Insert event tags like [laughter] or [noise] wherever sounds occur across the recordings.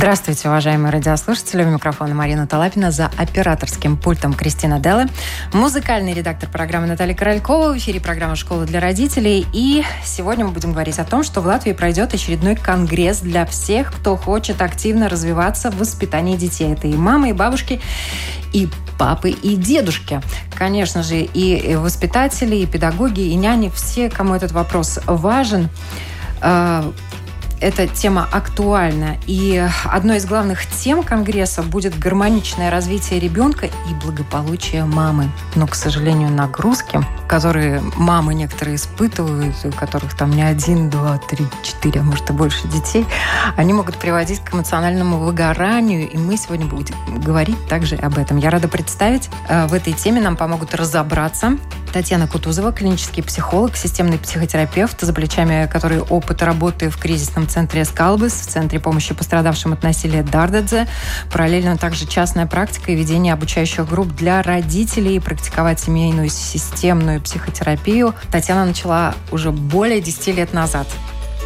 Здравствуйте, уважаемые радиослушатели. У микрофона Марина Талапина за операторским пультом Кристина Делла. Музыкальный редактор программы Наталья Королькова. В эфире программа «Школа для родителей». И сегодня мы будем говорить о том, что в Латвии пройдет очередной конгресс для всех, кто хочет активно развиваться в воспитании детей. Это и мамы, и бабушки, и папы, и дедушки. Конечно же, и воспитатели, и педагоги, и няни, все, кому этот вопрос важен а, эта тема актуальна. И одной из главных тем Конгресса будет гармоничное развитие ребенка и благополучие мамы. Но, к сожалению, нагрузки, которые мамы некоторые испытывают, у которых там не один, два, три, четыре, а может и больше детей, они могут приводить к эмоциональному выгоранию. И мы сегодня будем говорить также об этом. Я рада представить, э, в этой теме нам помогут разобраться Татьяна Кутузова, клинический психолог, системный психотерапевт, за плечами которой опыт работы в кризисном центре «Скалбес», в Центре помощи пострадавшим от насилия Дардадзе. Параллельно также частная практика и ведение обучающих групп для родителей, практиковать семейную системную психотерапию. Татьяна начала уже более 10 лет назад.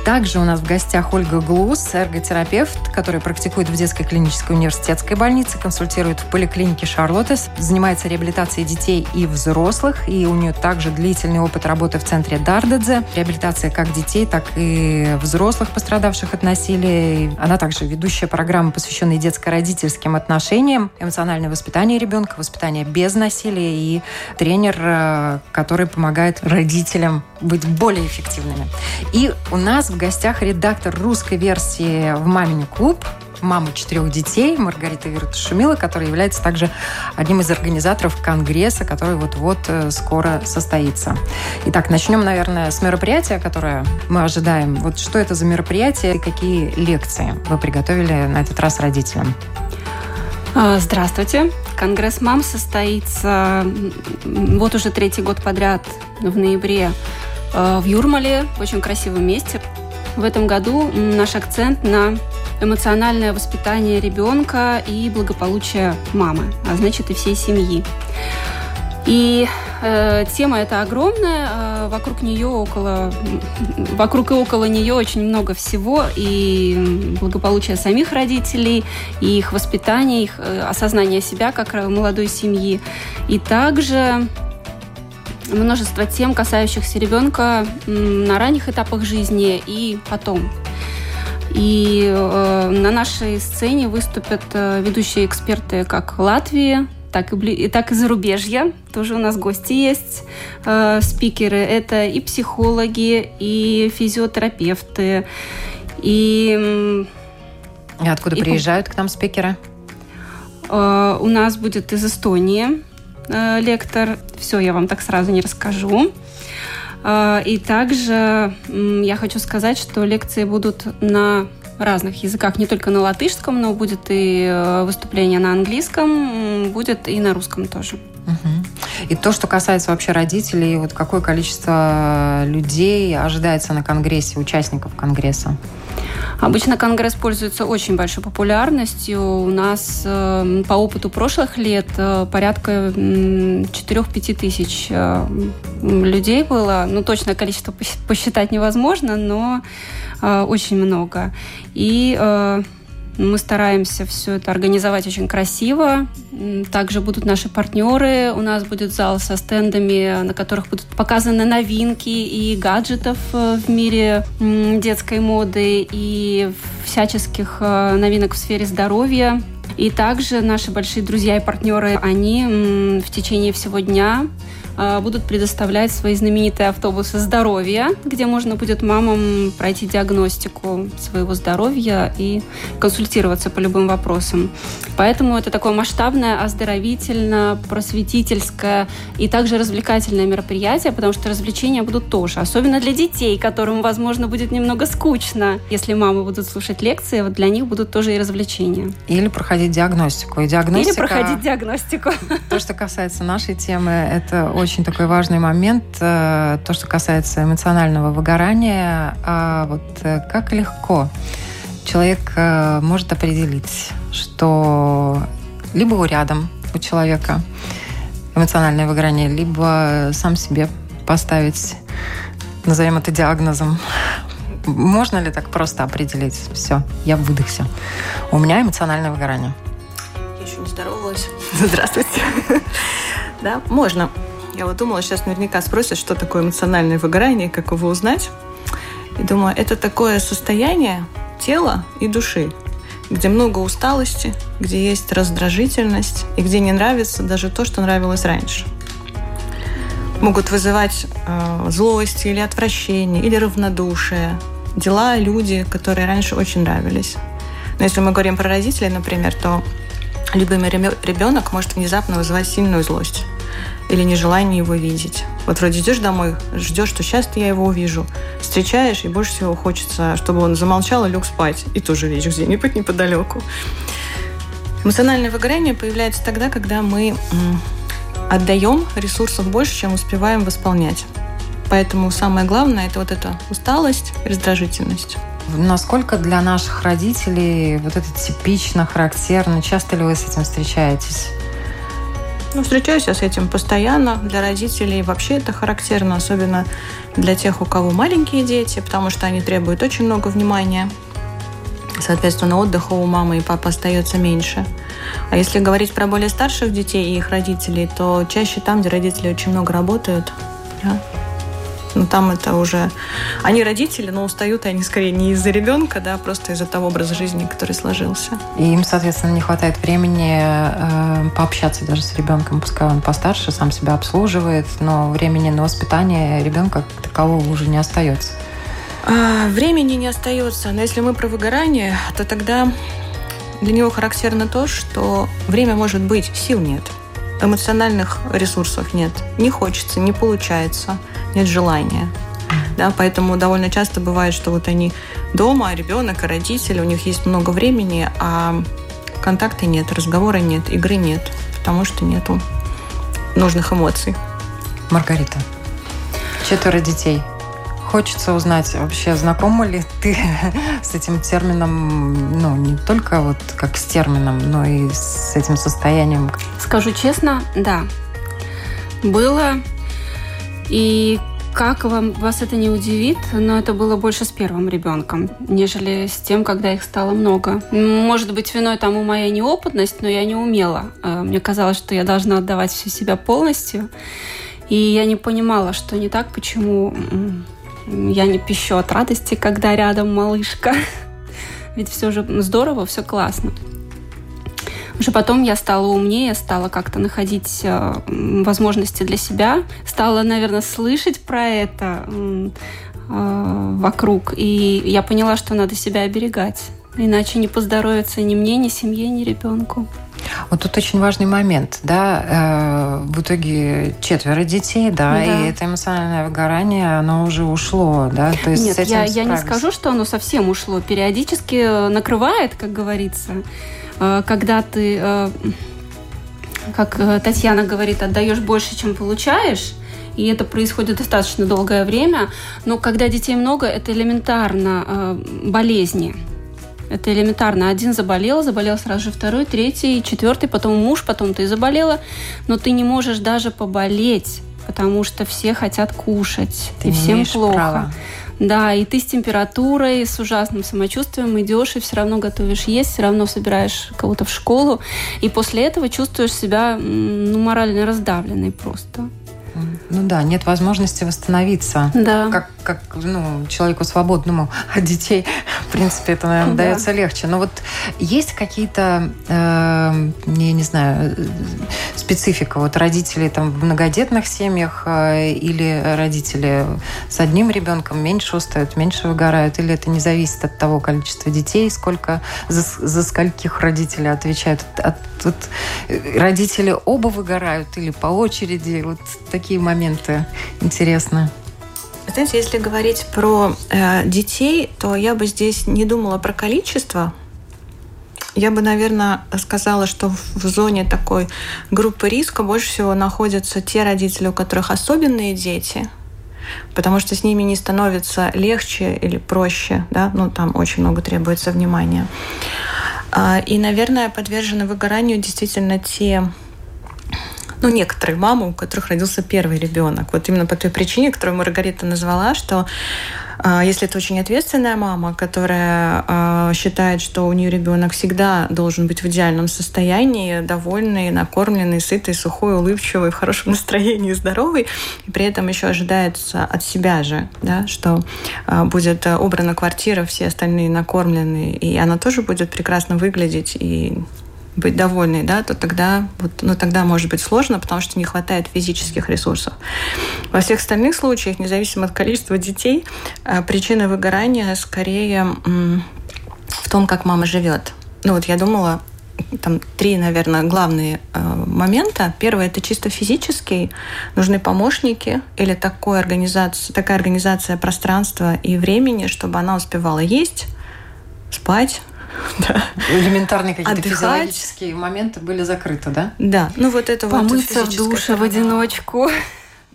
Также у нас в гостях Ольга Глус, эрготерапевт, который практикует в детской клинической университетской больнице, консультирует в поликлинике Шарлоттес, занимается реабилитацией детей и взрослых, и у нее также длительный опыт работы в центре Дардадзе. Реабилитация как детей, так и взрослых, пострадавших от насилия. Она также ведущая программы, посвященной детско-родительским отношениям, эмоциональное воспитание ребенка, воспитание без насилия и тренер, э, который помогает родителям быть более эффективными. И у нас в гостях редактор русской версии в «Мамине клуб», мама четырех детей Маргарита Вирута Шумила, которая является также одним из организаторов Конгресса, который вот-вот э, скоро состоится. Итак, начнем, наверное, с мероприятия, которое мы ожидаем. Вот что это за мероприятие и какие лекции вы приготовили на этот раз родителям? А, здравствуйте. Конгресс мам состоится вот уже третий год подряд в ноябре э, в Юрмале, в очень красивом месте. В этом году наш акцент на эмоциональное воспитание ребенка и благополучие мамы, а значит и всей семьи. И э, тема эта огромная, э, вокруг нее около, вокруг и около нее очень много всего, и благополучие самих родителей, и их воспитание, их э, осознание себя как молодой семьи, и также множество тем, касающихся ребенка на ранних этапах жизни и потом. И э, на нашей сцене выступят э, ведущие эксперты как Латвии, так и, и так и зарубежья. Тоже у нас гости есть, э, спикеры. Это и психологи, и физиотерапевты, и... И откуда и приезжают к нам спикеры? Э, у нас будет из Эстонии лектор. Все я вам так сразу не расскажу. Э, и также э, я хочу сказать, что лекции будут на разных языках, не только на латышском, но будет и э, выступление на английском, будет и на русском тоже. И то, что касается вообще родителей, вот какое количество людей ожидается на конгрессе, участников конгресса? Обычно Конгресс пользуется очень большой популярностью. У нас э, по опыту прошлых лет э, порядка 4-5 тысяч э, людей было. Ну, точное количество посчитать невозможно, но э, очень много. И э, мы стараемся все это организовать очень красиво. Также будут наши партнеры. У нас будет зал со стендами, на которых будут показаны новинки и гаджетов э, в мире детской моды и всяческих э, новинок в сфере здоровья. И также наши большие друзья и партнеры, они в течение всего дня будут предоставлять свои знаменитые автобусы здоровья, где можно будет мамам пройти диагностику своего здоровья и консультироваться по любым вопросам. Поэтому это такое масштабное, оздоровительно, просветительское и также развлекательное мероприятие, потому что развлечения будут тоже, особенно для детей, которым, возможно, будет немного скучно, если мамы будут слушать лекции, вот для них будут тоже и развлечения. Или проходить диагностику. И диагностика, Или проходить диагностику. То, что касается нашей темы, это очень такой важный момент. Э, то, что касается эмоционального выгорания, а вот э, как легко человек э, может определить, что либо у рядом у человека эмоциональное выгорание, либо сам себе поставить, назовем это диагнозом. Можно ли так просто определить? Все, я выдохся. У меня эмоциональное выгорание. Я еще не здоровалась. Здравствуйте. Да, можно. Я вот думала, сейчас наверняка спросят, что такое эмоциональное выгорание, как его узнать. И думаю, это такое состояние тела и души, где много усталости, где есть раздражительность и где не нравится даже то, что нравилось раньше. Могут вызывать э, злость или отвращение, или равнодушие. Дела, люди, которые раньше очень нравились. Но если мы говорим про родителей, например, то любимый ребенок может внезапно вызывать сильную злость или нежелание его видеть. Вот вроде идешь домой, ждешь, что сейчас я его увижу. Встречаешь, и больше всего хочется, чтобы он замолчал и лег спать. И тоже видишь где-нибудь неподалеку. Эмоциональное выгорание появляется тогда, когда мы отдаем ресурсов больше, чем успеваем восполнять. Поэтому самое главное – это вот эта усталость, раздражительность. Насколько для наших родителей вот это типично, характерно? Часто ли вы с этим встречаетесь? Ну, встречаюсь я с этим постоянно. Для родителей вообще это характерно, особенно для тех, у кого маленькие дети, потому что они требуют очень много внимания. Соответственно, отдыха у мамы и папы остается меньше. А если говорить про более старших детей и их родителей, то чаще там, где родители очень много работают, да, ну, там это уже... Они родители, но устают они скорее не из-за ребенка, да, просто из-за того образа жизни, который сложился. И им, соответственно, не хватает времени э, пообщаться даже с ребенком, пускай он постарше, сам себя обслуживает, но времени на воспитание ребенка такового уже не остается. А, времени не остается, но если мы про выгорание, то тогда для него характерно то, что время может быть, сил нет, эмоциональных ресурсов нет, не хочется, не получается – нет желания. Да, поэтому довольно часто бывает, что вот они дома, ребенок и родители, у них есть много времени, а контакта нет, разговора нет, игры нет, потому что нету нужных эмоций. Маргарита, четверо детей. Хочется узнать, вообще знакома ли ты [laughs] с этим термином, ну, не только вот как с термином, но и с этим состоянием? Скажу честно, да. Было и как вам, вас это не удивит, но это было больше с первым ребенком, нежели с тем, когда их стало много. Может быть, виной тому моя неопытность, но я не умела. А, мне казалось, что я должна отдавать всю себя полностью. И я не понимала, что не так, почему я не пищу от радости, когда рядом малышка. [laughs] Ведь все же здорово, все классно. Уже потом я стала умнее, стала как-то находить э, возможности для себя, стала, наверное, слышать про это э, вокруг, и я поняла, что надо себя оберегать. Иначе не поздоровится ни мне, ни семье, ни ребенку. Вот тут очень важный момент, да, э, в итоге четверо детей, да, да, и это эмоциональное выгорание, оно уже ушло, да, то есть Нет, я, я не скажу, что оно совсем ушло, периодически накрывает, как говорится, когда ты, э, как э, Татьяна говорит, отдаешь больше, чем получаешь, и это происходит достаточно долгое время, но когда детей много, это элементарно болезни. Это элементарно. Один заболел, заболел сразу же второй, третий, четвертый, потом муж, потом ты заболела, но ты не можешь даже поболеть, потому что все хотят кушать, ты и всем плохо. Права. Да, и ты с температурой, с ужасным самочувствием идешь и все равно готовишь есть, все равно собираешь кого-то в школу, и после этого чувствуешь себя ну, морально раздавленной просто. Ну да, нет возможности восстановиться. Да. Как как ну, человеку свободному от детей, в принципе, это, наверное, да. дается легче. Но вот есть какие-то, э, я не знаю, специфика? Вот родители там в многодетных семьях э, или родители с одним ребенком меньше устают, меньше выгорают? Или это не зависит от того количества детей, сколько за, за скольких родители отвечают? От, от, родители оба выгорают или по очереди? Вот такие моменты интересны. Знаете, если говорить про э, детей, то я бы здесь не думала про количество. Я бы, наверное, сказала, что в зоне такой группы риска больше всего находятся те родители, у которых особенные дети, потому что с ними не становится легче или проще, да, ну там очень много требуется внимания. А, и, наверное, подвержены выгоранию действительно те ну, некоторые мамы, у которых родился первый ребенок. Вот именно по той причине, которую Маргарита назвала, что э, если это очень ответственная мама, которая э, считает, что у нее ребенок всегда должен быть в идеальном состоянии, довольный, накормленный, сытый, сухой, улыбчивый, в хорошем [laughs] настроении, здоровый, и при этом еще ожидается от себя же, да, что э, будет убрана квартира, все остальные накормлены, и она тоже будет прекрасно выглядеть и быть довольной, да, то тогда, вот, ну, тогда может быть сложно, потому что не хватает физических ресурсов. Во всех остальных случаях, независимо от количества детей, э, причина выгорания скорее в том, как мама живет. Ну вот я думала, там три, наверное, главные э, момента. Первое это чисто физический, нужны помощники или такой организация, такая организация пространства и времени, чтобы она успевала есть, спать, [laughs] Да. Элементарные какие-то Отдыхать. физиологические моменты были закрыты, да? Да. Ну вот это Помыться вот в душе в одиночку. [laughs]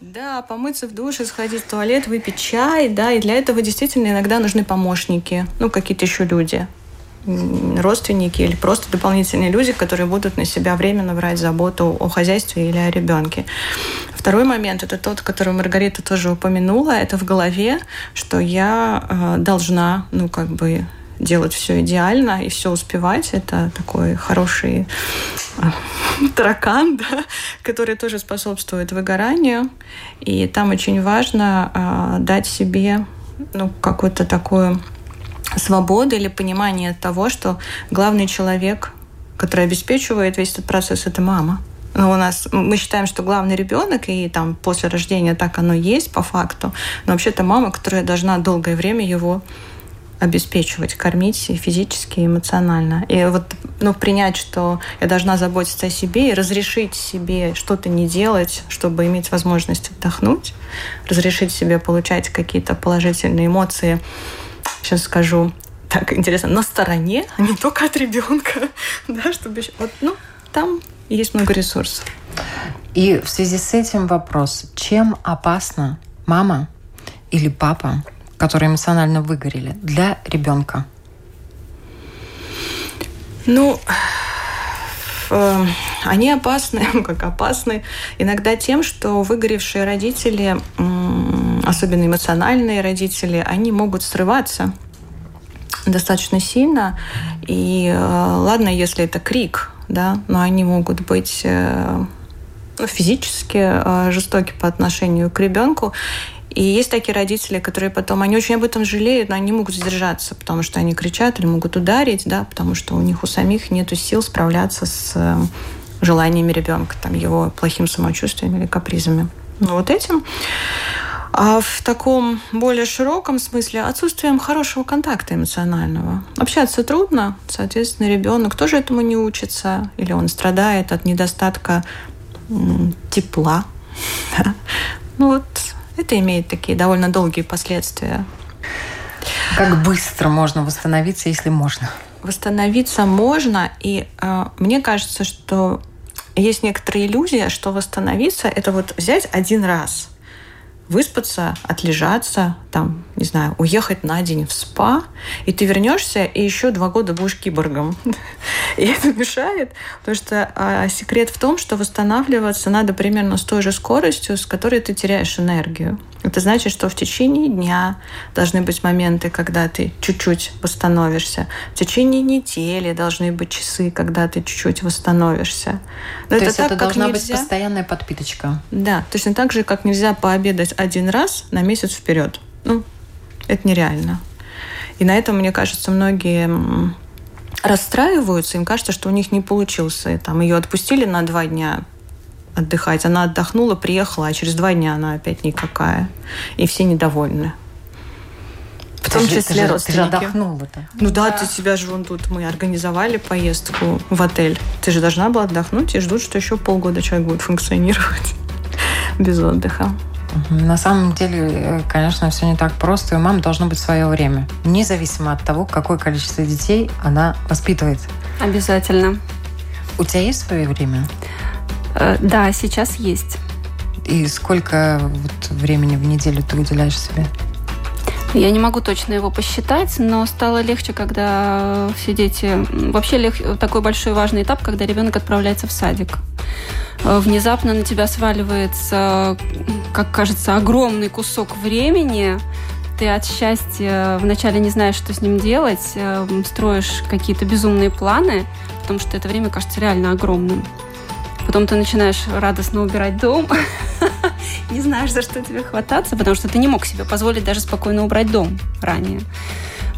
Да, помыться в душе, сходить в туалет, выпить чай, да, и для этого действительно иногда нужны помощники, ну, какие-то еще люди, родственники или просто дополнительные люди, которые будут на себя временно брать заботу о хозяйстве или о ребенке. Второй момент это тот, который Маргарита тоже упомянула, это в голове, что я э, должна, ну как бы делать все идеально и все успевать. Это такой хороший а, [laughs] таракан, [laughs] да, который тоже способствует выгоранию. И там очень важно э, дать себе ну, какую-то такую свободу или понимание того, что главный человек, который обеспечивает весь этот процесс, это мама. Но у нас мы считаем, что главный ребенок, и там после рождения так оно есть по факту. Но вообще-то мама, которая должна долгое время его обеспечивать, кормить физически, и эмоционально. И вот ну, принять, что я должна заботиться о себе и разрешить себе что-то не делать, чтобы иметь возможность отдохнуть, разрешить себе получать какие-то положительные эмоции. Сейчас скажу, так интересно, на стороне, а не только от ребенка, [laughs] да, чтобы вот, ну, там есть много ресурсов. И в связи с этим вопрос, чем опасна мама или папа которые эмоционально выгорели, для ребенка? Ну, э, они опасны, [laughs] как опасны, иногда тем, что выгоревшие родители, особенно эмоциональные родители, они могут срываться достаточно сильно. И э, ладно, если это крик, да, но они могут быть э, ну, физически жестоки по отношению к ребенку. И есть такие родители, которые потом, они очень об этом жалеют, но они могут сдержаться, потому что они кричат или могут ударить, да, потому что у них у самих нет сил справляться с э, желаниями ребенка, там, его плохим самочувствием или капризами. Ну, вот этим. А в таком более широком смысле отсутствием хорошего контакта эмоционального. Общаться трудно, соответственно, ребенок тоже этому не учится, или он страдает от недостатка тепла. [laughs] Ну вот это имеет такие довольно долгие последствия. Как быстро можно восстановиться, если можно? Восстановиться можно, и э, мне кажется, что есть некоторая иллюзия, что восстановиться это вот взять один раз, выспаться, отлежаться, там, не знаю, уехать на день в спа, и ты вернешься, и еще два года будешь киборгом. [laughs] И это мешает, потому что а, секрет в том, что восстанавливаться надо примерно с той же скоростью, с которой ты теряешь энергию. Это значит, что в течение дня должны быть моменты, когда ты чуть-чуть восстановишься. В течение недели должны быть часы, когда ты чуть-чуть восстановишься. Но То это есть так, это должна нельзя... быть постоянная подпиточка. Да, точно так же, как нельзя пообедать один раз на месяц вперед. ну, это нереально. И на этом, мне кажется, многие расстраиваются, им кажется, что у них не получился. Там ее отпустили на два дня отдыхать, она отдохнула, приехала, а через два дня она опять никакая. И все недовольны. В том числе ты родственники. Ты же отдохнула-то. Ну да, да, ты себя же вон тут, мы организовали поездку в отель. Ты же должна была отдохнуть и ждут, что еще полгода человек будет функционировать [laughs] без отдыха. На самом деле, э, конечно, все не так просто. У мамы должно быть свое время, независимо от того, какое количество детей она воспитывает. Обязательно. У тебя есть свое время? Э, да, сейчас есть. И сколько вот времени в неделю ты уделяешь себе? Я не могу точно его посчитать, но стало легче, когда все дети... Вообще лег... такой большой важный этап, когда ребенок отправляется в садик. Э, внезапно на тебя сваливается, как кажется, огромный кусок времени. Ты от счастья вначале не знаешь, что с ним делать, э, строишь какие-то безумные планы, потому что это время кажется реально огромным. Потом ты начинаешь радостно убирать дом, [laughs] не знаешь, за что тебе хвататься, потому что ты не мог себе позволить даже спокойно убрать дом ранее.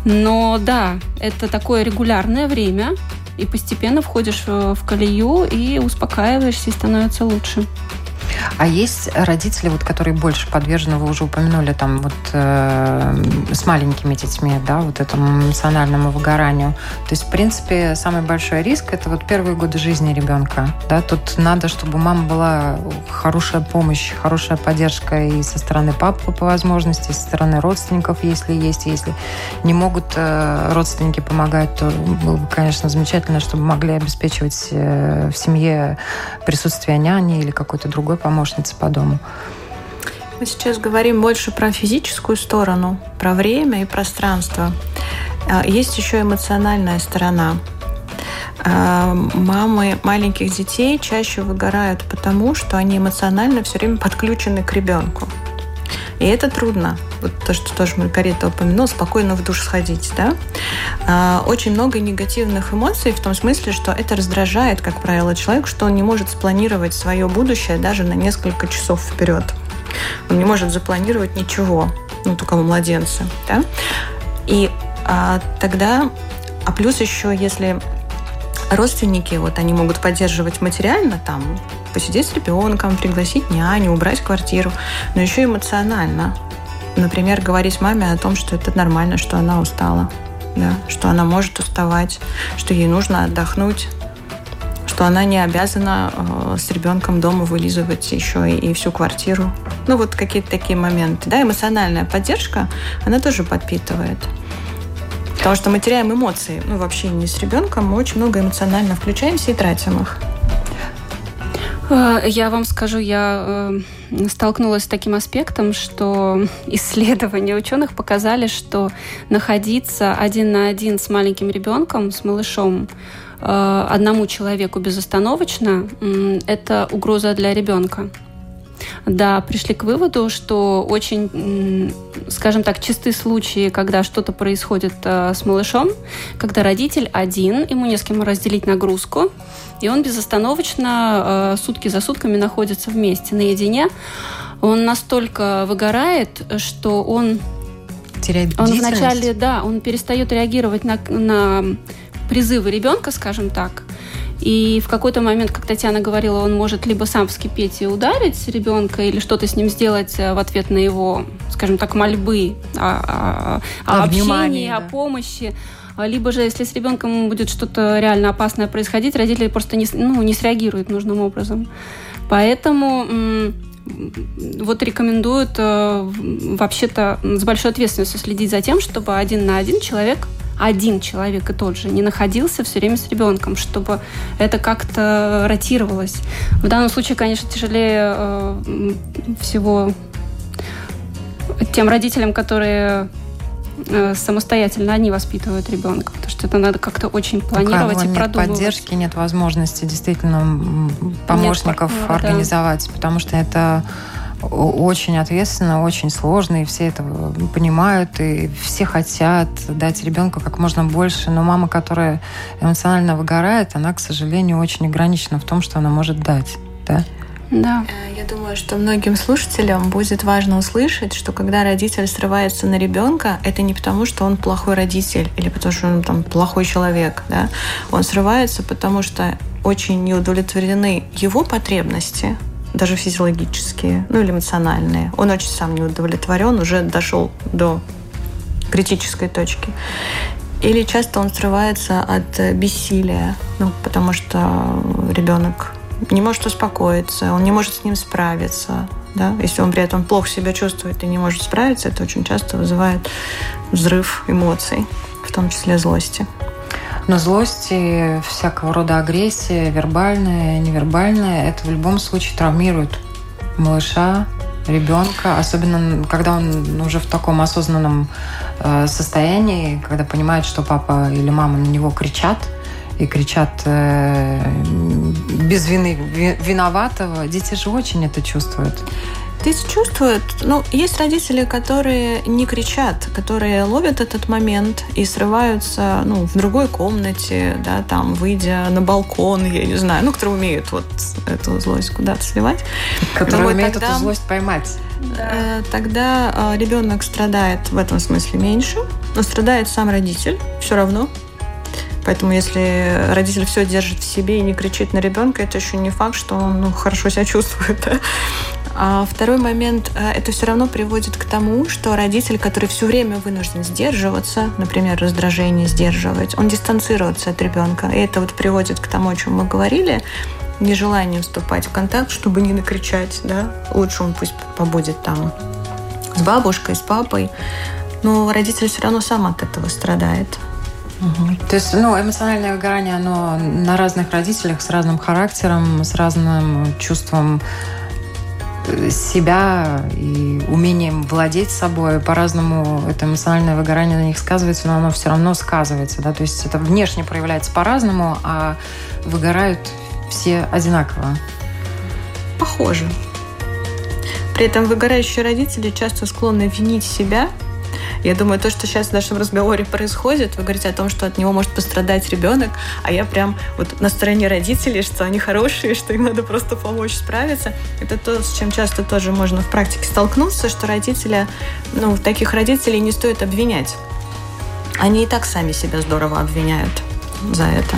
Но да, это такое регулярное время, и постепенно входишь в колею и успокаиваешься, и становится лучше. А есть родители, вот, которые больше подвержены, вы уже упомянули, там, вот, э, с маленькими детьми, да, вот этому эмоциональному выгоранию. То есть, в принципе, самый большой риск – это вот первые годы жизни ребенка. Да? Тут надо, чтобы у мамы была хорошая помощь, хорошая поддержка и со стороны папы по возможности, и со стороны родственников, если есть. Если не могут э, родственники помогать, то было бы, конечно, замечательно, чтобы могли обеспечивать э, в семье присутствие няни или какой-то другой помощницы по дому. Мы сейчас говорим больше про физическую сторону, про время и пространство. А, есть еще эмоциональная сторона. А, мамы маленьких детей чаще выгорают потому, что они эмоционально все время подключены к ребенку. И это трудно. Вот то, что тоже Маргарита упомянула, спокойно в душ сходить. Да? А, очень много негативных эмоций в том смысле, что это раздражает, как правило, человек, что он не может спланировать свое будущее даже на несколько часов вперед. Он не может запланировать ничего, ну, у младенца. Да? И а, тогда, а плюс еще, если родственники, вот они могут поддерживать материально, там, посидеть с ребенком, пригласить няню, убрать квартиру, но еще эмоционально. Например, говорить маме о том, что это нормально, что она устала, да, что она может уставать, что ей нужно отдохнуть, что она не обязана э, с ребенком дома вылизывать еще и, и всю квартиру. Ну, вот какие-то такие моменты. Да, эмоциональная поддержка, она тоже подпитывает. Потому что мы теряем эмоции. Ну, вообще не с ребенком, мы очень много эмоционально включаемся и тратим их. Э, я вам скажу, я э, столкнулась с таким аспектом, что [laughs] исследования ученых показали, что находиться один на один с маленьким ребенком, с малышом, э, одному человеку безостановочно, это угроза для ребенка. Да, пришли к выводу, что очень, скажем так, чистые случаи, когда что-то происходит с малышом, когда родитель один, ему не с кем разделить нагрузку, и он безостановочно э, сутки за сутками находится вместе, наедине. Он настолько выгорает, что он теряет Он вначале, да, он перестает реагировать на, на призывы ребенка, скажем так. И в какой-то момент, как Татьяна говорила, он может либо сам вскипеть и ударить ребенка, или что-то с ним сделать э, в ответ на его, скажем так, мольбы о, о, о, о общении, да. о помощи. А, либо же, если с ребенком будет что-то реально опасное происходить, родители просто не, ну, не среагируют нужным образом. Поэтому вот рекомендуют э, вообще-то с большой ответственностью следить за тем, чтобы один на один человек один человек и тот же не находился все время с ребенком, чтобы это как-то ротировалось. В данном случае, конечно, тяжелее э, всего тем родителям, которые самостоятельно они воспитывают ребенка, потому что это надо как-то очень планировать Пока и нет продумывать. поддержки, нет возможности действительно помощников нет организовать, да. потому что это очень ответственно, очень сложно, и все это понимают, и все хотят дать ребенку как можно больше. Но мама, которая эмоционально выгорает, она, к сожалению, очень ограничена в том, что она может дать. Да? Да. Э, я думаю, что многим слушателям будет важно услышать, что когда родитель срывается на ребенка, это не потому, что он плохой родитель или потому, что он там плохой человек. Да? Он срывается, потому что очень не удовлетворены его потребности, даже физиологические, ну или эмоциональные. Он очень сам не удовлетворен, уже дошел до критической точки. Или часто он срывается от бессилия, ну, потому что ребенок не может успокоиться, он не может с ним справиться. Да? Если он при этом плохо себя чувствует и не может справиться, это очень часто вызывает взрыв эмоций, в том числе злости. Но злость и всякого рода агрессия, вербальная, невербальная, это в любом случае травмирует малыша, ребенка, особенно когда он уже в таком осознанном э, состоянии, когда понимает, что папа или мама на него кричат, и кричат э, без вины виноватого, дети же очень это чувствуют. Дети чувствуют, ну, есть родители, которые не кричат, которые ловят этот момент и срываются, ну, в другой комнате, да, там, выйдя на балкон, я не знаю, ну, которые умеют вот эту злость куда-то сливать. Которые вот умеют тогда, эту злость поймать. Э, тогда э, ребенок страдает в этом смысле меньше, но страдает сам родитель все равно, Поэтому если родитель все держит в себе и не кричит на ребенка, это еще не факт, что он ну, хорошо себя чувствует. [laughs] А второй момент, э, это все равно приводит к тому, что родитель, который все время вынужден сдерживаться, например, раздражение сдерживать, он дистанцируется от ребенка. И это вот приводит к тому, о чем мы говорили, нежелание вступать в контакт, чтобы не накричать, да, лучше он пусть побудет там с бабушкой, с папой, но родитель все равно сам от этого страдает. Угу. То есть, ну, эмоциональное выгорание, оно на разных родителях с разным характером, с разным чувством э, себя и умением владеть собой. По-разному это эмоциональное выгорание на них сказывается, но оно все равно сказывается. Да? То есть это внешне проявляется по-разному, а выгорают все одинаково. Похоже. При этом выгорающие родители часто склонны винить себя я думаю, то, что сейчас в нашем разговоре происходит, вы говорите о том, что от него может пострадать ребенок, а я прям вот на стороне родителей, что они хорошие, что им надо просто помочь справиться. Это то, с чем часто тоже можно в практике столкнуться, что родители, ну, таких родителей не стоит обвинять. Они и так сами себя здорово обвиняют за это.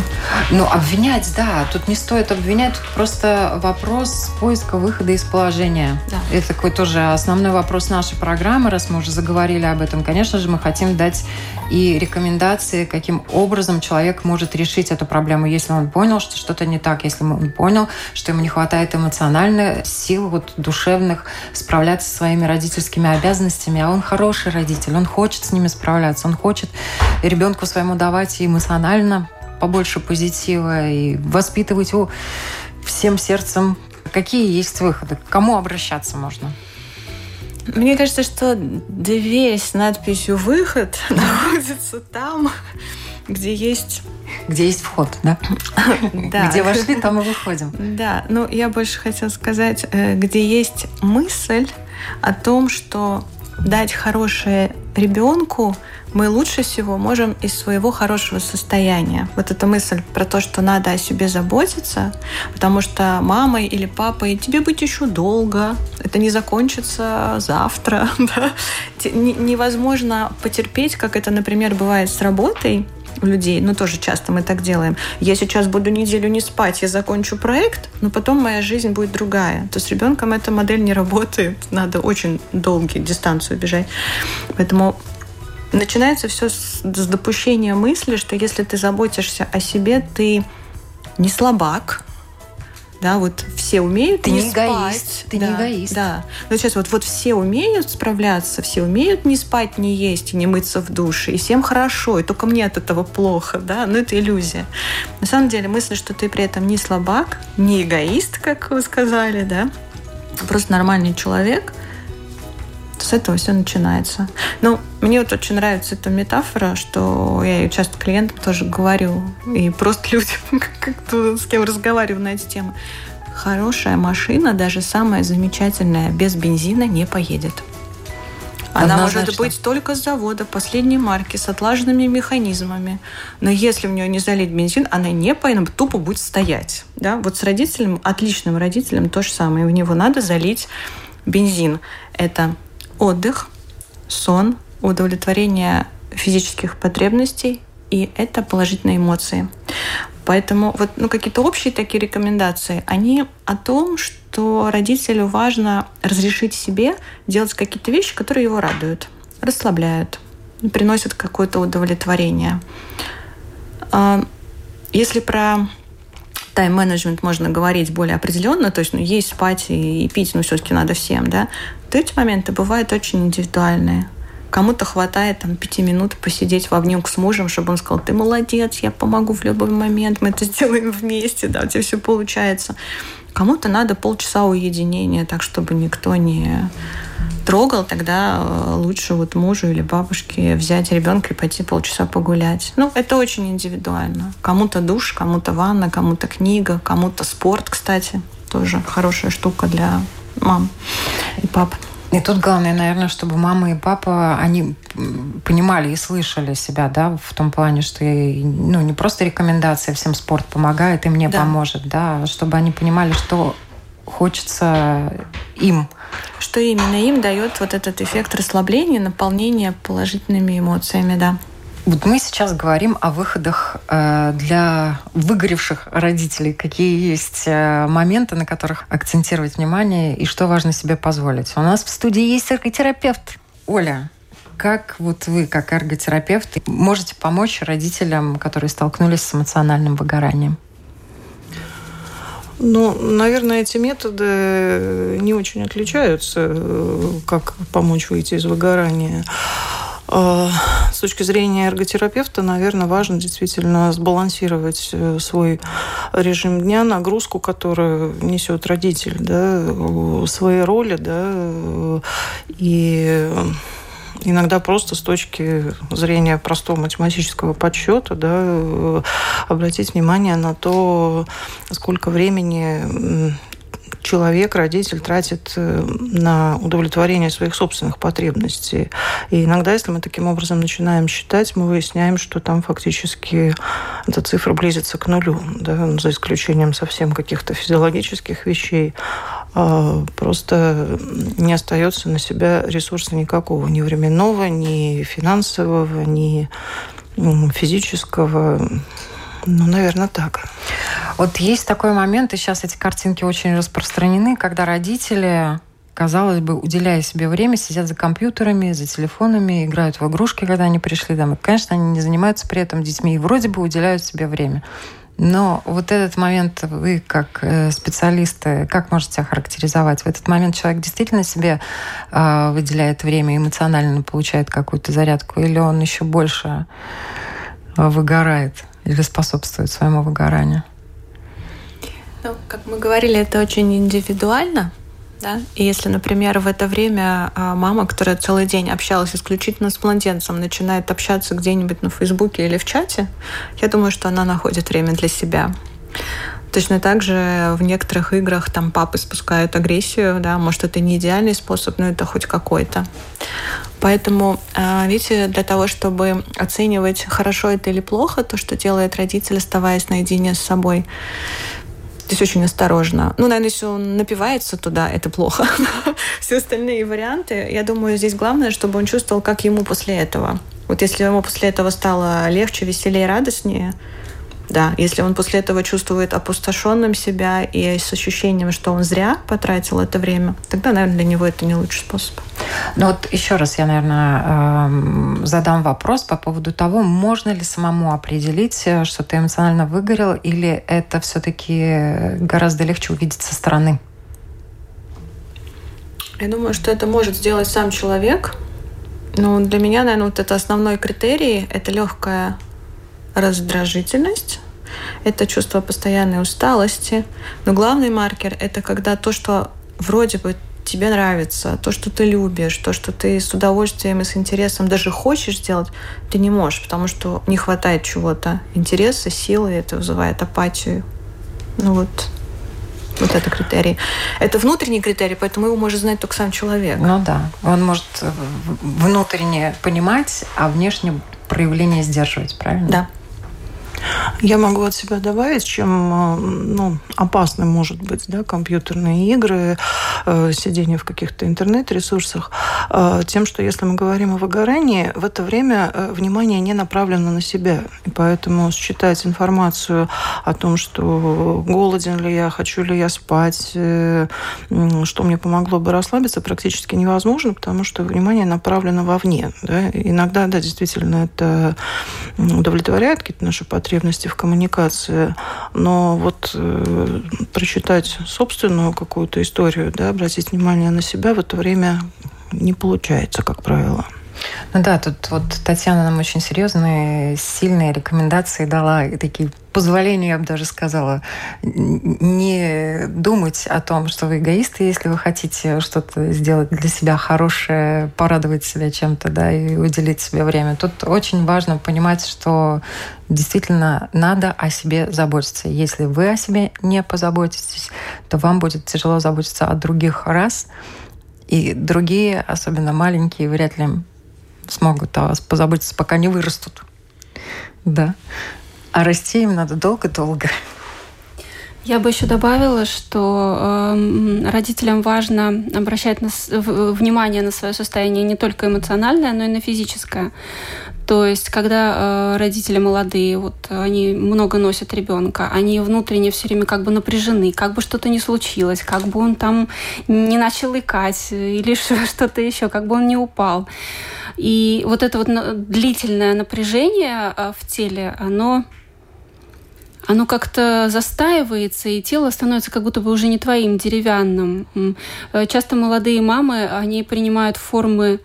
Ну, обвинять, да. Тут не стоит обвинять, тут просто вопрос поиска выхода из положения. Да. Это такой тоже основной вопрос нашей программы, раз мы уже заговорили об этом. Конечно же, мы хотим дать и рекомендации, каким образом человек может решить эту проблему, если он понял, что что-то не так, если он понял, что ему не хватает эмоциональных сил, вот, душевных, справляться со своими родительскими обязанностями, а он хороший родитель, он хочет с ними справляться, он хочет ребенку своему давать и эмоционально побольше позитива и воспитывать его всем сердцем. Какие есть выходы? К кому обращаться можно? Мне кажется, что дверь с надписью «Выход» [laughs] находится там, где есть... Где есть вход, да? [laughs] Да. Где вошли, там и выходим. Да, ну я больше хотела сказать, э, где есть мысль о том, что дать хорошее ребенку мы лучше всего можем из своего хорошего состояния. Вот эта мысль про то, что надо о себе заботиться, потому что мамой или папой тебе быть еще долго, это не закончится завтра. [laughs] Невозможно потерпеть, как это, например, бывает с работой, у людей, ну тоже часто мы так делаем. Я сейчас буду неделю не спать, я закончу проект, но потом моя жизнь будет другая. То с ребенком эта модель не работает, [laughs] надо очень долгий дистанцию бежать. Поэтому начинается все с, с допущения мысли, что если ты заботишься о себе, ты не слабак, да, вот все умеют ты не, спать. эгоист, ты да, не эгоист. Да. Но сейчас вот, вот все умеют справляться, все умеют не спать, не есть и не мыться в душе, и всем хорошо, и только мне от этого плохо, да, но это иллюзия. На самом деле мысль, что ты при этом не слабак, не эгоист, как вы сказали, да, просто нормальный человек – с этого все начинается. Ну, мне вот очень нравится эта метафора, что я ее часто клиентам тоже говорю, и просто [laughs] людям, как-то с кем разговариваю на эти темы. Хорошая машина, даже самая замечательная, без бензина не поедет. Она может быть только с завода, последней марки, с отлаженными механизмами. Но если в нее не залить бензин, она не поедет, тупо будет стоять. Да? Вот с родителем, отличным родителем то же самое. В него надо залить бензин. Это отдых, сон, удовлетворение физических потребностей, и это положительные эмоции. Поэтому вот ну, какие-то общие такие рекомендации, они о том, что родителю важно разрешить себе делать какие-то вещи, которые его радуют, расслабляют, приносят какое-то удовлетворение. А, если про тайм-менеджмент можно говорить более определенно, то есть ну, есть, спать и, и пить, но все-таки надо всем, да, то эти моменты бывают очень индивидуальные. Кому-то хватает там пяти минут посидеть в обнимку с мужем, чтобы он сказал, ты молодец, я помогу в любой момент, мы это [laughs] сделаем вместе, да, у тебя все получается. Кому-то надо полчаса уединения, так чтобы никто не трогал, тогда э, лучше вот мужу или бабушке взять ребенка и пойти полчаса погулять. Ну, это очень индивидуально. Кому-то душ, кому-то ванна, кому-то книга, кому-то спорт, кстати, тоже хорошая штука для мам и пап. И тут главное, наверное, чтобы мама и папа, они понимали и слышали себя, да, в том плане, что ну, не просто рекомендация всем спорт помогает и мне да. поможет, да, а чтобы они понимали, что хочется им. Что именно им дает вот этот эффект расслабления, наполнения положительными эмоциями, да. Вот мы сейчас говорим о выходах э, для выгоревших родителей. Какие есть э, моменты, на которых акцентировать внимание и что важно себе позволить. У нас в студии есть эрготерапевт. Оля, как вот вы, как эрготерапевт, можете помочь родителям, которые столкнулись с эмоциональным выгоранием? Ну, наверное, эти методы не очень отличаются, э, как помочь выйти из выгорания. А, с точки зрения эрготерапевта, наверное, важно действительно сбалансировать э, свой режим дня, нагрузку, которую несет родитель, да, свои роли, да, и иногда просто с точки зрения простого математического подсчета, да, обратить внимание на то, сколько времени человек, родитель тратит э, на удовлетворение своих собственных потребностей. И иногда, если мы таким образом начинаем считать, мы выясняем, что там фактически эта цифра близится к нулю, да, за исключением совсем каких-то физиологических вещей. А просто не остается на себя ресурса никакого, ни временного, ни финансового, ни физического. Ну, наверное, так. Вот есть такой момент, и сейчас эти картинки очень распространены, когда родители казалось бы, уделяя себе время, сидят за компьютерами, за телефонами, играют в игрушки, когда они пришли домой. Конечно, они не занимаются при этом детьми и вроде бы уделяют себе время. Но вот этот момент вы, как э, специалисты, как можете охарактеризовать? В этот момент человек действительно себе э, выделяет время, эмоционально получает какую-то зарядку, или он еще больше э, выгорает или способствует своему выгоранию? Ну, как мы говорили, это очень индивидуально. Да? И если, например, в это время а, мама, которая целый день общалась исключительно с младенцем, начинает общаться где-нибудь на Фейсбуке или в чате, я думаю, что она находит время для себя. Точно так же в некоторых играх там папы спускают агрессию, да, может, это не идеальный способ, но это хоть какой-то. Поэтому, а, видите, для того, чтобы оценивать, хорошо это или плохо, то, что делает родитель, оставаясь наедине с собой, здесь очень осторожно. Ну, наверное, если он напивается туда, это плохо. [laughs] Все остальные варианты, я думаю, здесь главное, чтобы он чувствовал, как ему после этого. Вот если ему после этого стало легче, веселее, радостнее, да, если он после этого чувствует опустошенным себя и с ощущением, что он зря потратил это время, тогда, наверное, для него это не лучший способ. Ну вот еще раз я, наверное, эм, задам вопрос по поводу того, можно ли самому определить, э, что ты эмоционально выгорел, или это все-таки гораздо легче увидеть со стороны? Я думаю, что это может сделать сам человек. Но для меня, наверное, вот это основной критерий – это легкая раздражительность, это чувство постоянной усталости. Но главный маркер – это когда то, что вроде бы тебе нравится, то, что ты любишь, то, что ты с удовольствием и с интересом даже хочешь сделать, ты не можешь, потому что не хватает чего-то. Интереса, силы, это вызывает апатию. Ну вот, Вот это критерий. Это внутренний критерий, поэтому его может знать только сам человек. Ну да. Он может внутренне понимать, а внешне проявление сдерживать, правильно? Да. Я могу от себя добавить, чем э, ну, опасны может быть да, компьютерные игры, э, сидение в каких-то интернет-ресурсах, э, тем, что если мы говорим о выгорании, в это время внимание не направлено на себя. И поэтому считать информацию о том, что голоден ли я, хочу ли я спать, что мне помогло бы расслабиться, практически невозможно, потому что внимание направлено вовне. Да? Иногда, да, действительно, это удовлетворяет какие-то наши потребности, потребности в коммуникации, но вот э, прочитать собственную какую-то историю, да, обратить внимание на себя в это время не получается, как правило. Ну да, тут вот Татьяна нам очень серьезные, сильные рекомендации дала, такие позволения, я бы даже сказала, не думать о том, что вы эгоисты, если вы хотите что-то сделать для себя хорошее, порадовать себя чем-то, да, и уделить себе время. Тут очень важно понимать, что действительно надо о себе заботиться. Если вы о себе не позаботитесь, то вам будет тяжело заботиться о других раз, и другие, особенно маленькие, вряд ли смогут о вас позаботиться, пока не вырастут. Да. А расти им надо долго-долго. Я бы еще добавила, что э, родителям важно обращать на, в, внимание на свое состояние не только эмоциональное, но и на физическое. То есть, когда э, родители молодые, вот они много носят ребенка, они внутренне все время как бы напряжены, как бы что-то не случилось, как бы он там не начал икать или [laughs] что-то еще, как бы он не упал. И вот это вот длительное напряжение э, в теле, оно оно как-то застаивается, и тело становится как будто бы уже не твоим, деревянным. Э, часто молодые мамы, они принимают формы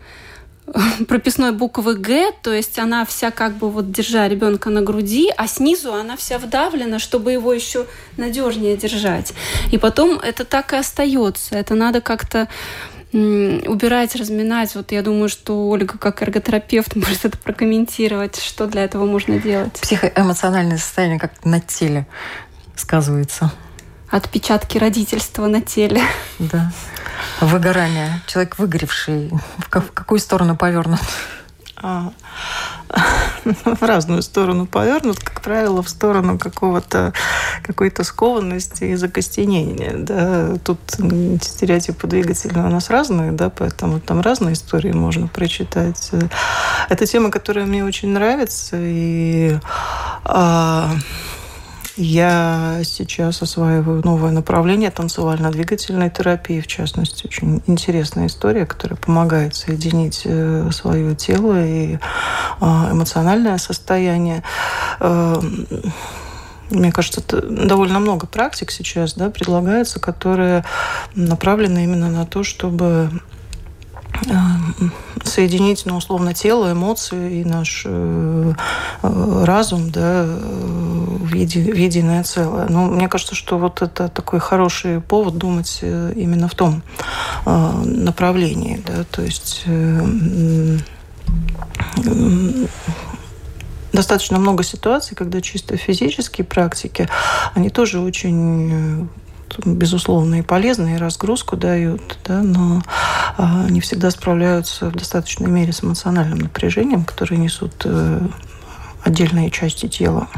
э, прописной буквы Г, то есть она вся как бы вот держа ребенка на груди, а снизу она вся вдавлена, чтобы его еще надежнее держать. И потом это так и остается. Это надо как-то убирать, разминать. Вот я думаю, что Ольга, как эрготерапевт, [laughs] может это прокомментировать, что для этого можно делать. Психоэмоциональное состояние как на теле сказывается. Отпечатки родительства на теле. [laughs] Да. Выгорание. Человек выгоревший. В какую сторону повернут? В разную сторону повернут, как правило, в сторону какого-то какой-то скованности и закостенения. Да. Тут стереотипы двигателя у нас разные, да, поэтому там разные истории можно прочитать. Это тема, которая мне очень нравится, и а, я сейчас осваиваю новое направление танцевально-двигательной терапии, в частности. Очень интересная история, которая помогает соединить э, свое тело и а, эмоциональное состояние э, мне кажется, довольно много практик сейчас да, предлагается, которые направлены именно на то, чтобы Эм, соединить, ну, условно, тело, эмоции и наш э, э разум да, э, в, еди, в единое целое. Но мне кажется, что вот это такой хороший повод думать э, именно в том э, направлении. Да, то есть э, достаточно много ситуаций, когда чисто физические практики, они тоже очень безусловно, и полезны, и разгрузку дают, да, но не всегда справляются в достаточной мере с эмоциональным напряжением, которое несут отдельные части тела.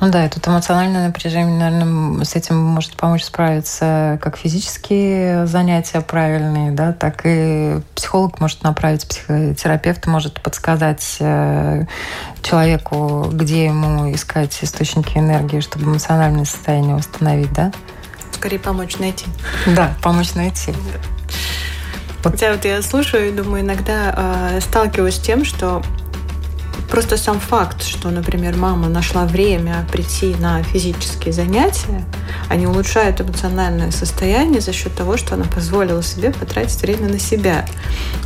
Ну да, это эмоциональное напряжение, наверное, с этим может помочь справиться как физические занятия правильные, да, так и психолог может направить, психотерапевт может подсказать э, человеку, где ему искать источники энергии, чтобы эмоциональное состояние восстановить, да? скорее помочь найти. Да, помочь найти. Хотя вот я слушаю и думаю, иногда э, сталкиваюсь с тем, что просто сам факт, что, например, мама нашла время прийти на физические занятия, они улучшают эмоциональное состояние за счет того, что она позволила себе потратить время на себя.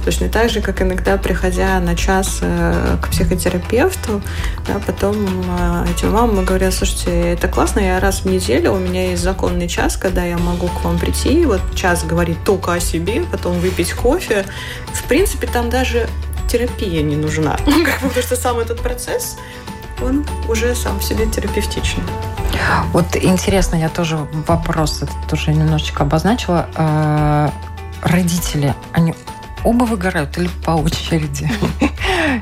Точно так же, как иногда, приходя на час э, к психотерапевту, да, потом э, этим мамам говорят, слушайте, это классно, я раз в неделю, у меня есть законный час, когда я могу к вам прийти, вот час говорить только о себе, потом выпить кофе. В принципе, там даже терапия не нужна. [laughs] Ну, потому что сам этот процесс, он уже сам в себе терапевтичный. Вот интересно, я тоже вопрос это тоже немножечко обозначила. А, родители, они оба выгорают или по очереди?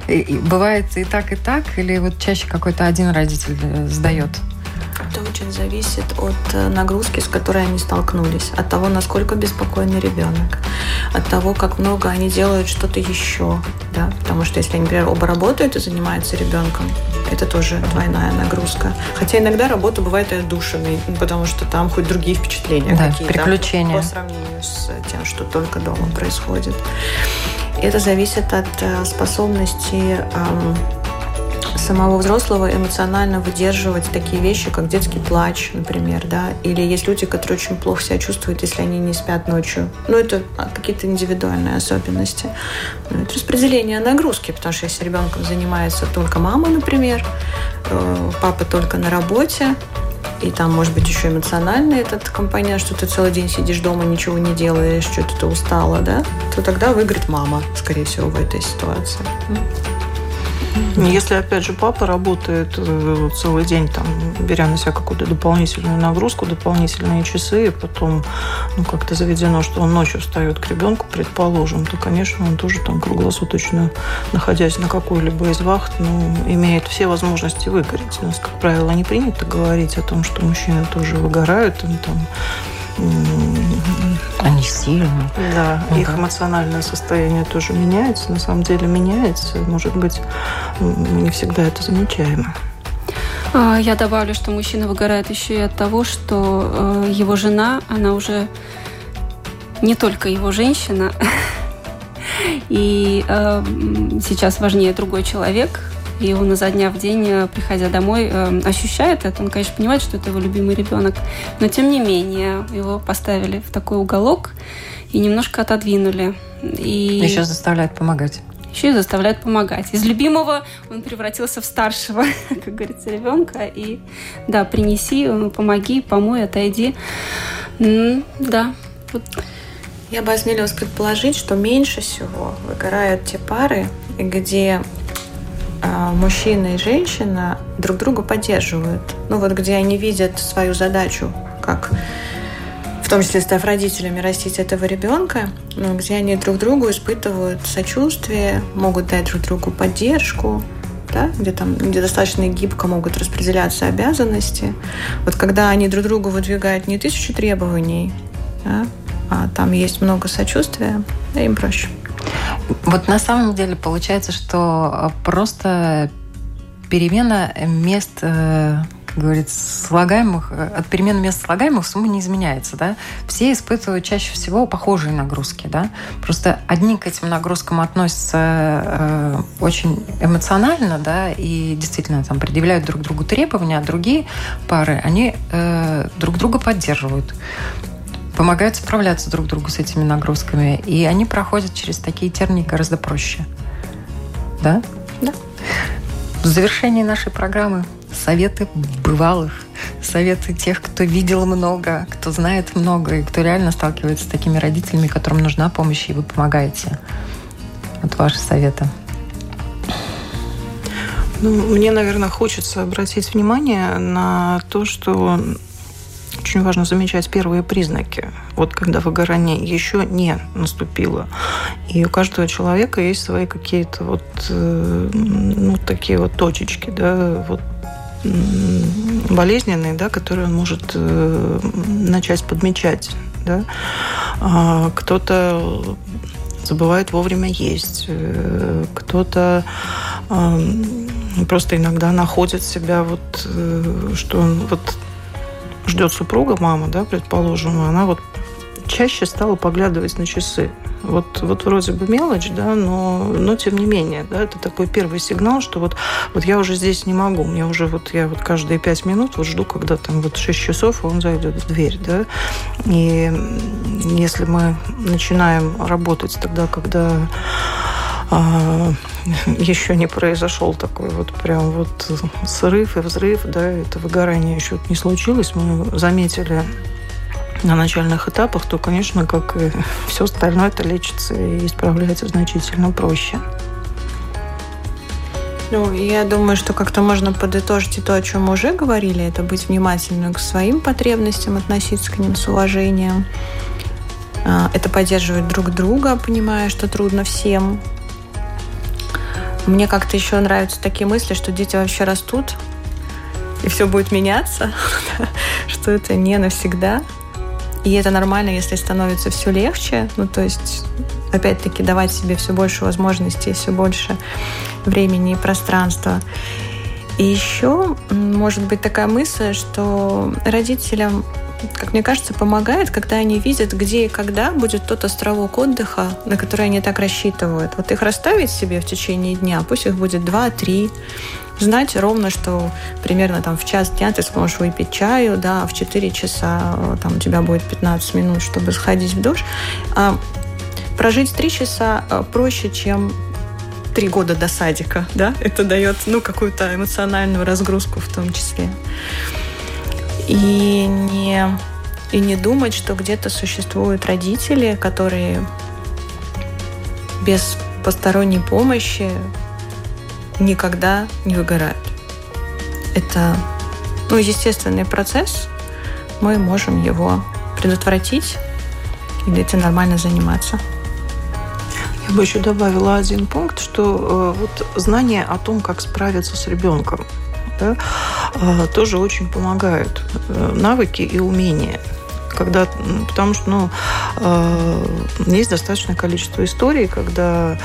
[laughs] Бывает и так, и так, или вот чаще какой-то один родитель э, сдает? Это очень зависит от э, нагрузки, с которой они столкнулись, от того, насколько беспокойный ребенок, от того, как много они делают что-то еще. Да? Потому что если, например, оба работают и занимаются ребенком, это тоже двойная нагрузка. Хотя иногда работа бывает и отдушиной, потому что там хоть другие впечатления да, какие-то. приключения. По сравнению с тем, что только дома происходит. Это зависит от э, способности самого взрослого эмоционально выдерживать такие вещи, как детский плач, например, да, или есть люди, которые очень плохо себя чувствуют, если они не спят ночью. Ну, это какие-то индивидуальные особенности. Ну, это распределение нагрузки, потому что если ребенком занимается только мама, например, э, папа только на работе, и там, может быть, еще эмоциональный этот компонент, что ты целый день сидишь дома, ничего не делаешь, что-то ты устала, да, то тогда выиграет мама, скорее всего, в этой ситуации. Если, опять же, папа работает э, целый день, там, беря на себя какую-то дополнительную нагрузку, дополнительные часы, и потом ну, как-то заведено, что он ночью встает к ребенку, предположим, то, конечно, он тоже там круглосуточно, находясь на какой-либо из вахт, ну, имеет все возможности выгореть. У нас, как правило, не принято говорить о том, что мужчины тоже выгорают, им там они сильные. Да, угу. их эмоциональное состояние тоже меняется. На самом деле меняется. Может быть, мы не всегда это замечаем. А, я добавлю, что мужчина выгорает еще и от того, что э, его жена, она уже не только его женщина, [laughs] и э, сейчас важнее другой человек, и он изо дня в день, э, приходя домой, э, ощущает это. Он, конечно, понимает, что это его любимый ребенок. Но, тем не менее, его поставили в такой уголок и немножко отодвинули. И еще заставляют помогать еще и заставляют помогать. Из любимого он превратился в старшего, [laughs] как говорится, ребенка. И да, принеси, э, помоги, помой, отойди. Да. Вот. Я бы осмелилась предположить, что меньше всего выгорают те пары, где мужчина и женщина друг друга поддерживают. Ну вот где они видят свою задачу, как в том числе став родителями, растить этого ребенка, ну, где они друг другу испытывают сочувствие, могут дать друг другу поддержку, да, где там где достаточно гибко могут распределяться обязанности. Вот когда они друг другу выдвигают не тысячу требований, да, а там есть много сочувствия, им проще. Вот на самом деле получается, что просто перемена мест, э, как говорится, слагаемых, э, от перемены мест слагаемых сумма не изменяется, да? Все испытывают чаще всего похожие нагрузки, да? Просто одни к этим нагрузкам относятся э, очень эмоционально, да, и действительно там предъявляют друг другу требования, а другие пары, они э, друг друга поддерживают помогают справляться друг другу с этими нагрузками. И они проходят через такие тернии гораздо проще. Да? Да. В завершении нашей программы советы бывалых, советы тех, кто видел много, кто знает много и кто реально сталкивается с такими родителями, которым нужна помощь, и вы помогаете. Вот ваши советы. Ну, мне, наверное, хочется обратить внимание на то, что очень важно замечать первые признаки, вот когда выгорание еще не наступило. И у каждого человека есть свои какие-то вот, э, ну, такие вот точечки, да, вот болезненные, да, которые он может э, начать подмечать. Да. А кто-то забывает вовремя есть, э, кто-то просто иногда находит себя вот, что он вот ждет супруга, мама, да, предположим, она вот чаще стала поглядывать на часы. Вот, вот вроде бы мелочь, да, но, но тем не менее, да, это такой первый сигнал, что вот, вот я уже здесь не могу, мне уже вот я вот каждые пять минут вот жду, когда там вот шесть часов, он зайдет в дверь, да, и если мы начинаем работать тогда, когда а, [laughs] еще не произошел такой вот прям вот срыв и взрыв, да, это выгорание еще не случилось. Мы заметили на начальных этапах, то, конечно, как и [laughs] все остальное, это лечится и исправляется значительно проще. Ну, я думаю, что как-то можно подытожить и то, о чем мы уже говорили, это быть внимательным к своим потребностям, относиться к ним с уважением. А, это поддерживать друг друга, понимая, что трудно всем. Мне как-то еще нравятся такие мысли, что дети вообще растут, и все будет меняться, [laughs] что это не навсегда. И это нормально, если становится все легче. Ну, то есть, опять-таки, давать себе все больше возможностей, все больше времени и пространства. И еще может быть такая мысль, что родителям как мне кажется, помогает, когда они видят, где и когда будет тот островок отдыха, на который они так рассчитывают. Вот их расставить себе в течение дня, пусть их будет два-три, знать ровно, что примерно там в час дня ты сможешь выпить чаю, да, а в 4 часа э, там у тебя будет 15 минут, чтобы сходить в душ. А прожить 3 часа э, проще, чем три года до садика, да, это дает, ну, какую-то эмоциональную разгрузку в том числе. И не, и не думать, что где-то существуют родители, которые без посторонней помощи никогда не выгорают. Это ну, естественный процесс, мы можем его предотвратить и этим нормально заниматься. Я бы еще добавила один пункт, что э, вот знание о том, как справиться с ребенком, да, э, тоже очень помогают. Э, навыки и умения когда, потому что ну, э, есть достаточное количество историй, когда а,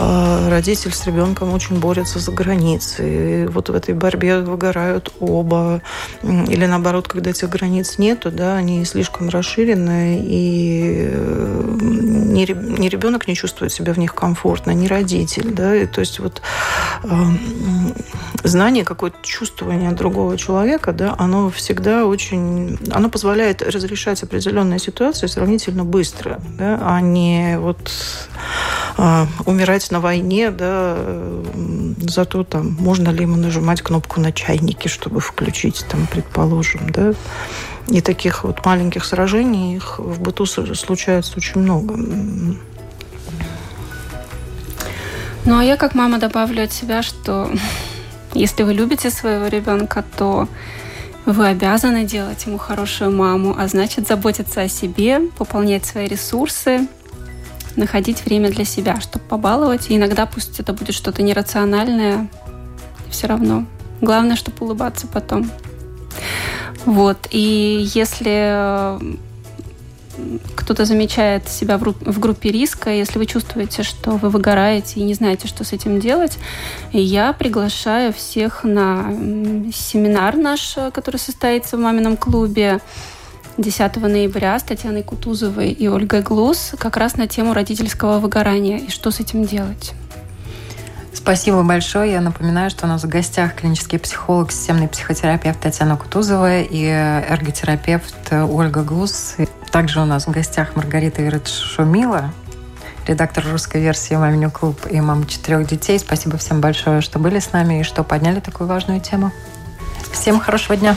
родитель с ребенком очень борются за границей. И вот в этой борьбе выгорают оба. Или наоборот, когда этих границ нету, да, они слишком расширены, и э, ни ребенок не чувствует себя в них комфортно, ни родитель. Да, и, то есть вот э, знание, какое-то чувствование другого человека, да, оно всегда очень... Оно позволяет разрешать определенные ситуации сравнительно быстро, да, а не вот э, умирать на войне, да, зато там можно ли ему нажимать кнопку на чайнике, чтобы включить, там, предположим, да. И таких вот маленьких сражений их в быту случается очень много. Ну, а я как мама добавлю от себя, что [laughs] если вы любите своего ребенка, то вы обязаны делать ему хорошую маму, а значит заботиться о себе, пополнять свои ресурсы, находить время для себя, чтобы побаловать. И иногда пусть это будет что-то нерациональное, все равно. Главное, чтобы улыбаться потом. Вот. И если кто-то замечает себя в группе риска, если вы чувствуете, что вы выгораете и не знаете, что с этим делать, я приглашаю всех на семинар наш, который состоится в мамином клубе 10 ноября с Татьяной Кутузовой и Ольгой Глус как раз на тему родительского выгорания и что с этим делать. Спасибо большое. Я напоминаю, что у нас в гостях клинический психолог, системный психотерапевт Татьяна Кутузова и эрготерапевт Ольга Глус. Также у нас в гостях Маргарита Иванович Шумила, редактор русской версии «Маминю клуб» и мама четырех детей. Спасибо всем большое, что были с нами и что подняли такую важную тему. Всем хорошего дня!